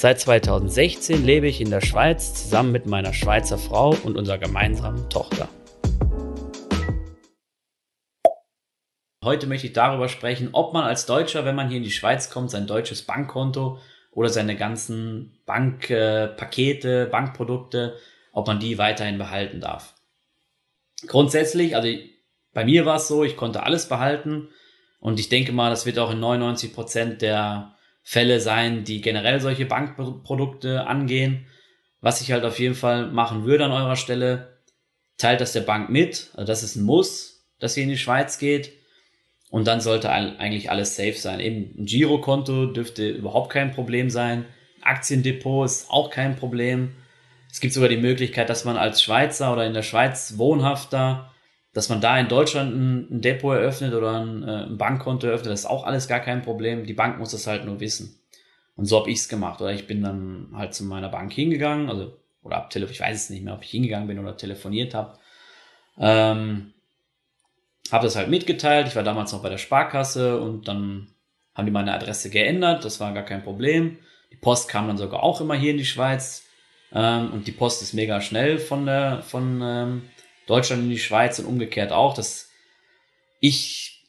Seit 2016 lebe ich in der Schweiz zusammen mit meiner Schweizer Frau und unserer gemeinsamen Tochter. Heute möchte ich darüber sprechen, ob man als Deutscher, wenn man hier in die Schweiz kommt, sein deutsches Bankkonto oder seine ganzen Bankpakete, Bankprodukte, ob man die weiterhin behalten darf grundsätzlich, also bei mir war es so, ich konnte alles behalten und ich denke mal, das wird auch in 99 Prozent der Fälle sein, die generell solche Bankprodukte angehen. Was ich halt auf jeden Fall machen würde an eurer Stelle, teilt das der Bank mit, also das ist ein Muss, dass ihr in die Schweiz geht. Und dann sollte eigentlich alles safe sein. Eben ein Girokonto dürfte überhaupt kein Problem sein. Aktiendepot ist auch kein Problem. Es gibt sogar die Möglichkeit, dass man als Schweizer oder in der Schweiz wohnhafter, dass man da in Deutschland ein, Depot eröffnet oder ein, äh, ein, Bankkonto eröffnet. Das ist auch alles gar kein Problem. Die Bank muss das halt nur wissen. Und so habe ich es gemacht. Oder ich bin dann halt zu meiner Bank hingegangen, also oder ab Telefon, ich weiß es nicht mehr, ob ich hingegangen bin oder telefoniert habe. Ähm, habe das halt mitgeteilt. Ich war damals noch bei der Sparkasse und dann haben die meine Adresse geändert. Das war gar kein Problem. Die Post kam dann sogar auch immer hier in die Schweiz. Ähm, und die Post ist mega schnell von der, von ähm, Deutschland in die Schweiz und umgekehrt auch. Das, ich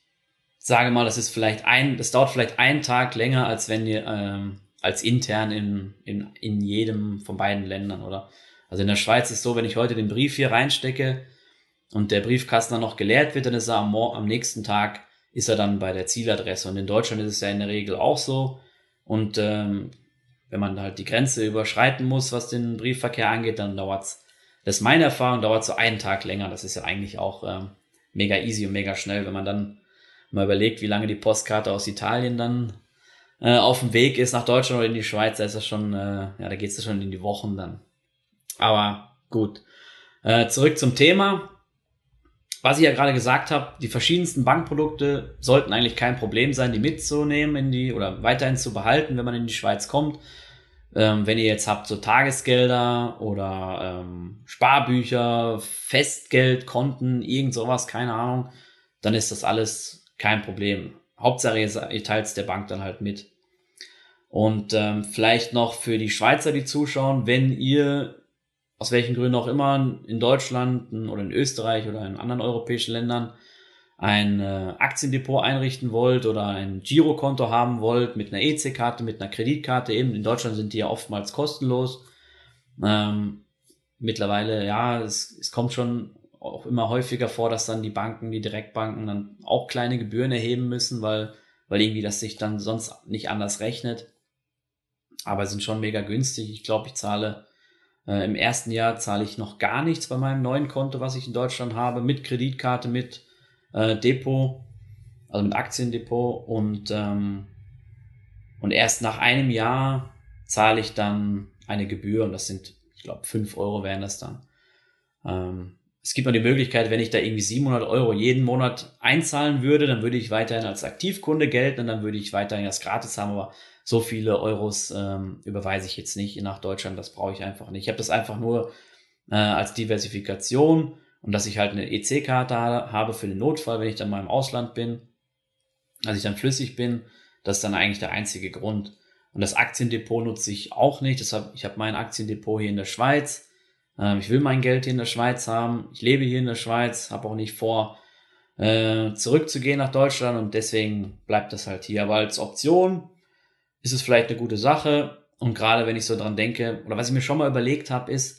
sage mal, das ist vielleicht ein, das dauert vielleicht einen Tag länger, als wenn ihr, ähm, als intern in, in, in jedem von beiden Ländern, oder? Also in der Schweiz ist so, wenn ich heute den Brief hier reinstecke und der Briefkasten dann noch geleert wird, dann ist er am, am nächsten Tag ist er dann bei der Zieladresse. Und in Deutschland ist es ja in der Regel auch so. Und ähm, wenn man halt die Grenze überschreiten muss, was den Briefverkehr angeht, dann dauert's, das ist meine Erfahrung, dauert so einen Tag länger. Das ist ja eigentlich auch ähm, mega easy und mega schnell, wenn man dann mal überlegt, wie lange die Postkarte aus Italien dann äh, auf dem Weg ist nach Deutschland oder in die Schweiz, da ist das schon, äh, ja, da geht's ja schon in die Wochen dann. Aber gut. Äh, zurück zum Thema. Was ich ja gerade gesagt habe, die verschiedensten Bankprodukte sollten eigentlich kein Problem sein, die mitzunehmen in die oder weiterhin zu behalten, wenn man in die Schweiz kommt. Ähm, wenn ihr jetzt habt so Tagesgelder oder ähm, Sparbücher, Festgeldkonten, irgend sowas, keine Ahnung, dann ist das alles kein Problem. Hauptsache ihr, teilt es der Bank dann halt mit. Und ähm, vielleicht noch für die Schweizer, die zuschauen, wenn ihr aus welchen Gründen auch immer in Deutschland oder in Österreich oder in anderen europäischen Ländern ein äh, Aktiendepot einrichten wollt oder ein Girokonto haben wollt mit einer EC-Karte, mit einer Kreditkarte, eben in Deutschland sind die ja oftmals kostenlos. Ähm, mittlerweile, ja, es, es kommt schon auch immer häufiger vor, dass dann die Banken, die Direktbanken dann auch kleine Gebühren erheben müssen, weil, weil irgendwie das sich dann sonst nicht anders rechnet. Aber sind schon mega günstig. Ich glaube, ich zahle äh, Im ersten Jahr zahle ich noch gar nichts bei meinem neuen Konto, was ich in Deutschland habe, mit Kreditkarte, mit äh, Depot, also mit Aktiendepot und, ähm, und erst nach einem Jahr zahle ich dann eine Gebühr und das sind, ich glaube, fünf Euro wären das dann. Ähm, es gibt noch die Möglichkeit, wenn ich da irgendwie 700 Euro jeden Monat einzahlen würde, dann würde ich weiterhin als Aktivkunde gelten und dann würde ich weiterhin das gratis haben, aber so viele Euros ähm, überweise ich jetzt nicht nach Deutschland, das brauche ich einfach nicht. Ich habe das einfach nur äh, als Diversifikation und dass ich halt eine EC-Karte habe für den Notfall, wenn ich dann mal im Ausland bin, als ich dann flüssig bin, das ist dann eigentlich der einzige Grund. Und das Aktiendepot nutze ich auch nicht. Deshalb, ich habe mein Aktiendepot hier in der Schweiz. Ähm, ich will mein Geld hier in der Schweiz haben. Ich lebe hier in der Schweiz, habe auch nicht vor, äh, zurückzugehen nach Deutschland und deswegen bleibt das halt hier. Aber als Option ist es vielleicht eine gute Sache. Und gerade wenn ich so dran denke, oder was ich mir schon mal überlegt habe, ist,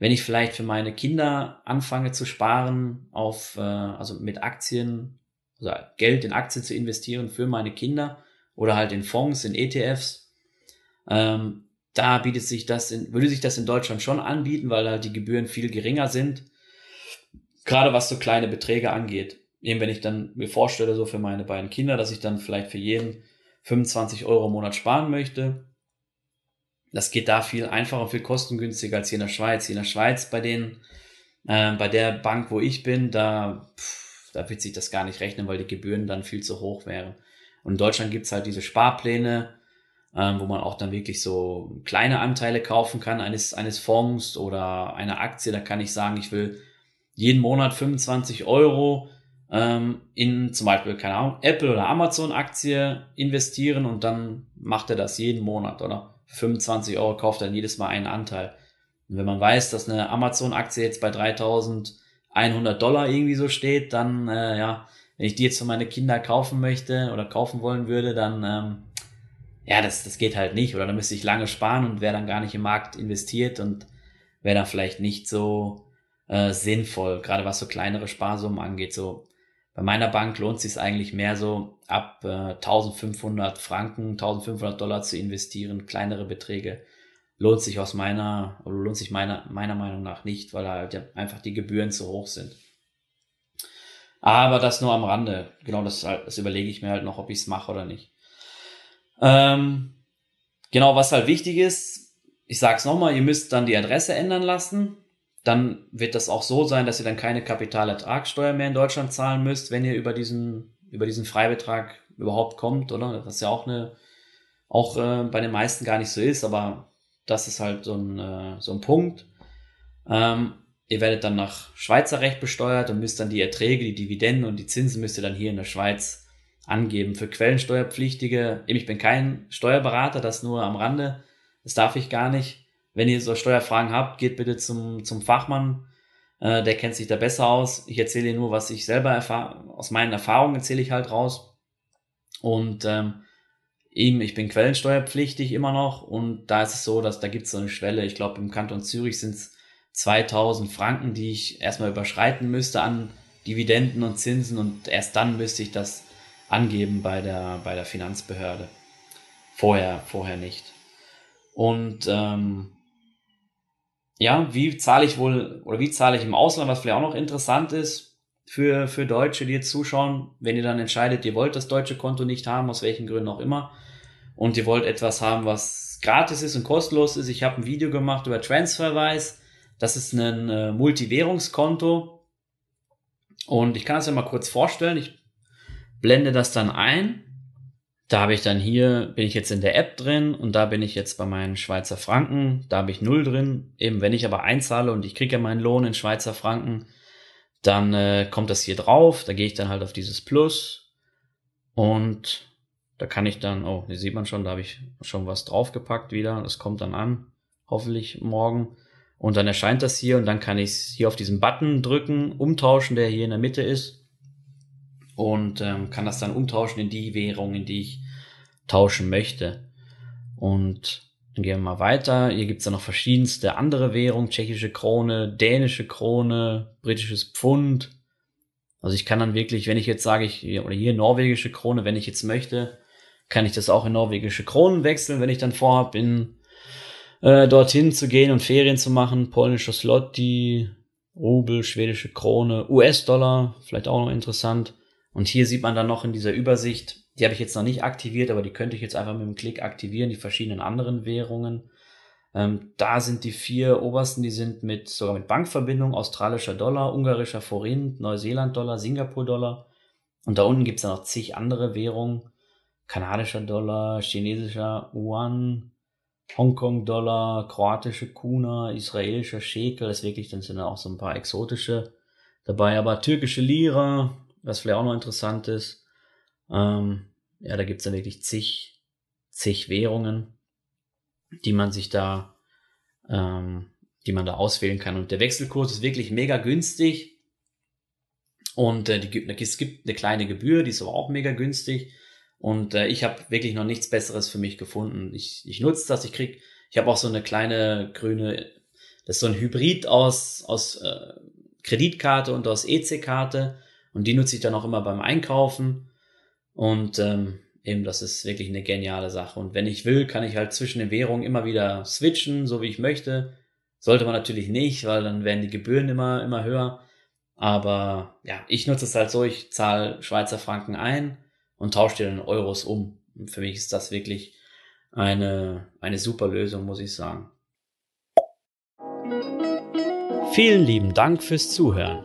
wenn ich vielleicht für meine Kinder anfange zu sparen, auf, äh, also mit Aktien, also Geld in Aktien zu investieren für meine Kinder oder halt in Fonds, in ETFs, ähm, da bietet sich das in, würde sich das in Deutschland schon anbieten, weil halt die Gebühren viel geringer sind. Gerade was so kleine Beträge angeht. Eben wenn ich dann mir vorstelle, so für meine beiden Kinder, dass ich dann vielleicht für jeden 25 Euro im Monat sparen möchte, das geht da viel einfacher, viel kostengünstiger als hier in der Schweiz. Hier in der Schweiz bei denen, äh, bei der Bank, wo ich bin, da, pff, da wird sich das gar nicht rechnen, weil die Gebühren dann viel zu hoch wären. Und in Deutschland gibt's halt diese Sparpläne, ähm, wo man auch dann wirklich so kleine Anteile kaufen kann eines, eines Fonds oder einer Aktie. Da kann ich sagen, ich will jeden Monat 25 Euro ähm, in zum Beispiel, keine Ahnung, Apple oder Amazon Aktie investieren und dann macht er das jeden Monat oder 25 Euro kauft er jedes Mal einen Anteil. Und wenn man weiß, dass eine Amazon Aktie jetzt bei 3100 Dollar irgendwie so steht, dann, äh, ja, wenn ich die jetzt für meine Kinder kaufen möchte oder kaufen wollen würde, dann, ähm, ja, das, das geht halt nicht. Oder dann müsste ich lange sparen und wäre dann gar nicht im Markt investiert und wäre dann vielleicht nicht so äh, sinnvoll, gerade was so kleinere Sparsummen angeht. So bei meiner Bank lohnt sich eigentlich mehr so ab äh, 1500 Franken, 1500 Dollar zu investieren, kleinere Beträge lohnt sich aus meiner oder lohnt sich meiner meiner Meinung nach nicht, weil halt einfach die Gebühren zu hoch sind. Aber das nur am Rande. Genau, das, das überlege ich mir halt noch, ob ich es mache oder nicht. Ähm, genau, was halt wichtig ist, ich sag's nochmal, ihr müsst dann die Adresse ändern lassen dann wird das auch so sein, dass ihr dann keine Kapitalertragssteuer mehr in Deutschland zahlen müsst, wenn ihr über diesen, über diesen Freibetrag überhaupt kommt, oder? Was ja auch eine, auch äh, bei den meisten gar nicht so ist, aber das ist halt so ein, äh, so ein Punkt. Ähm, ihr werdet dann nach Schweizer Recht besteuert und müsst dann die Erträge, die Dividenden und die Zinsen müsst ihr dann hier in der Schweiz angeben. Für Quellensteuerpflichtige, ich bin kein Steuerberater, das nur am Rande, das darf ich gar nicht. Wenn ihr so Steuerfragen habt, geht bitte zum, zum Fachmann. Äh, der kennt sich da besser aus. Ich erzähle nur, was ich selber erfahre. Aus meinen Erfahrungen erzähle ich halt raus. Und ähm, eben, ich bin quellensteuerpflichtig immer noch. Und da ist es so, dass da gibt es so eine Schwelle. Ich glaube, im Kanton Zürich sind es 2000 Franken, die ich erstmal überschreiten müsste an Dividenden und Zinsen. Und erst dann müsste ich das angeben bei der, bei der Finanzbehörde. Vorher, vorher nicht. Und ähm, ja, wie zahle ich wohl oder wie zahle ich im Ausland, was vielleicht auch noch interessant ist für, für Deutsche, die jetzt zuschauen, wenn ihr dann entscheidet, ihr wollt das deutsche Konto nicht haben, aus welchen Gründen auch immer, und ihr wollt etwas haben, was gratis ist und kostenlos ist. Ich habe ein Video gemacht über Transferwise. Das ist ein äh, Multiwährungskonto. Und ich kann es ja mal kurz vorstellen. Ich blende das dann ein. Da habe ich dann hier, bin ich jetzt in der App drin und da bin ich jetzt bei meinen Schweizer Franken, da habe ich null drin. Eben wenn ich aber einzahle und ich kriege ja meinen Lohn in Schweizer Franken, dann äh, kommt das hier drauf, da gehe ich dann halt auf dieses Plus und da kann ich dann, oh, hier sieht man schon, da habe ich schon was draufgepackt wieder, das kommt dann an, hoffentlich morgen. Und dann erscheint das hier und dann kann ich hier auf diesen Button drücken, umtauschen, der hier in der Mitte ist und ähm, kann das dann umtauschen in die Währung, in die ich tauschen möchte. Und dann gehen wir mal weiter. Hier gibt's dann noch verschiedenste andere Währungen, tschechische Krone, dänische Krone, britisches Pfund. Also ich kann dann wirklich, wenn ich jetzt sage, ich, oder hier norwegische Krone, wenn ich jetzt möchte, kann ich das auch in norwegische Kronen wechseln, wenn ich dann vorhabe, in äh, dorthin zu gehen und Ferien zu machen. Polnische Slotty, Rubel, schwedische Krone, US-Dollar, vielleicht auch noch interessant. Und hier sieht man dann noch in dieser Übersicht, die habe ich jetzt noch nicht aktiviert, aber die könnte ich jetzt einfach mit dem Klick aktivieren, die verschiedenen anderen Währungen. Ähm, da sind die vier obersten, die sind mit sogar mit Bankverbindung, australischer Dollar, ungarischer Forint, Neuseeland-Dollar, Singapur-Dollar. Und da unten gibt's dann noch zig andere Währungen. Kanadischer Dollar, chinesischer Yuan, Hongkong-Dollar, kroatische Kuna, israelischer Shekel, das ist wirklich, dann sind da auch so ein paar exotische dabei, aber türkische Lira, was vielleicht auch noch interessant ist. Ähm, ja, da gibt's dann wirklich zig, zig Währungen, die man sich da, ähm, die man da auswählen kann. Und der Wechselkurs ist wirklich mega günstig. Und äh, die, es gibt eine kleine Gebühr, die ist aber auch mega günstig. Und äh, ich habe wirklich noch nichts Besseres für mich gefunden. Ich, ich nutze das, ich krieg, ich habe auch so eine kleine grüne, das ist so ein Hybrid aus, aus äh, Kreditkarte und aus EC-Karte. Und die nutze ich dann auch immer beim Einkaufen. Und ähm, eben, das ist wirklich eine geniale Sache. Und wenn ich will, kann ich halt zwischen den Währungen immer wieder switchen, so wie ich möchte. Sollte man natürlich nicht, weil dann werden die Gebühren immer, immer höher. Aber ja, ich nutze es halt so, ich zahle Schweizer Franken ein und tausche die dann Euros um. Und für mich ist das wirklich eine, eine super Lösung, muss ich sagen. Vielen lieben Dank fürs Zuhören.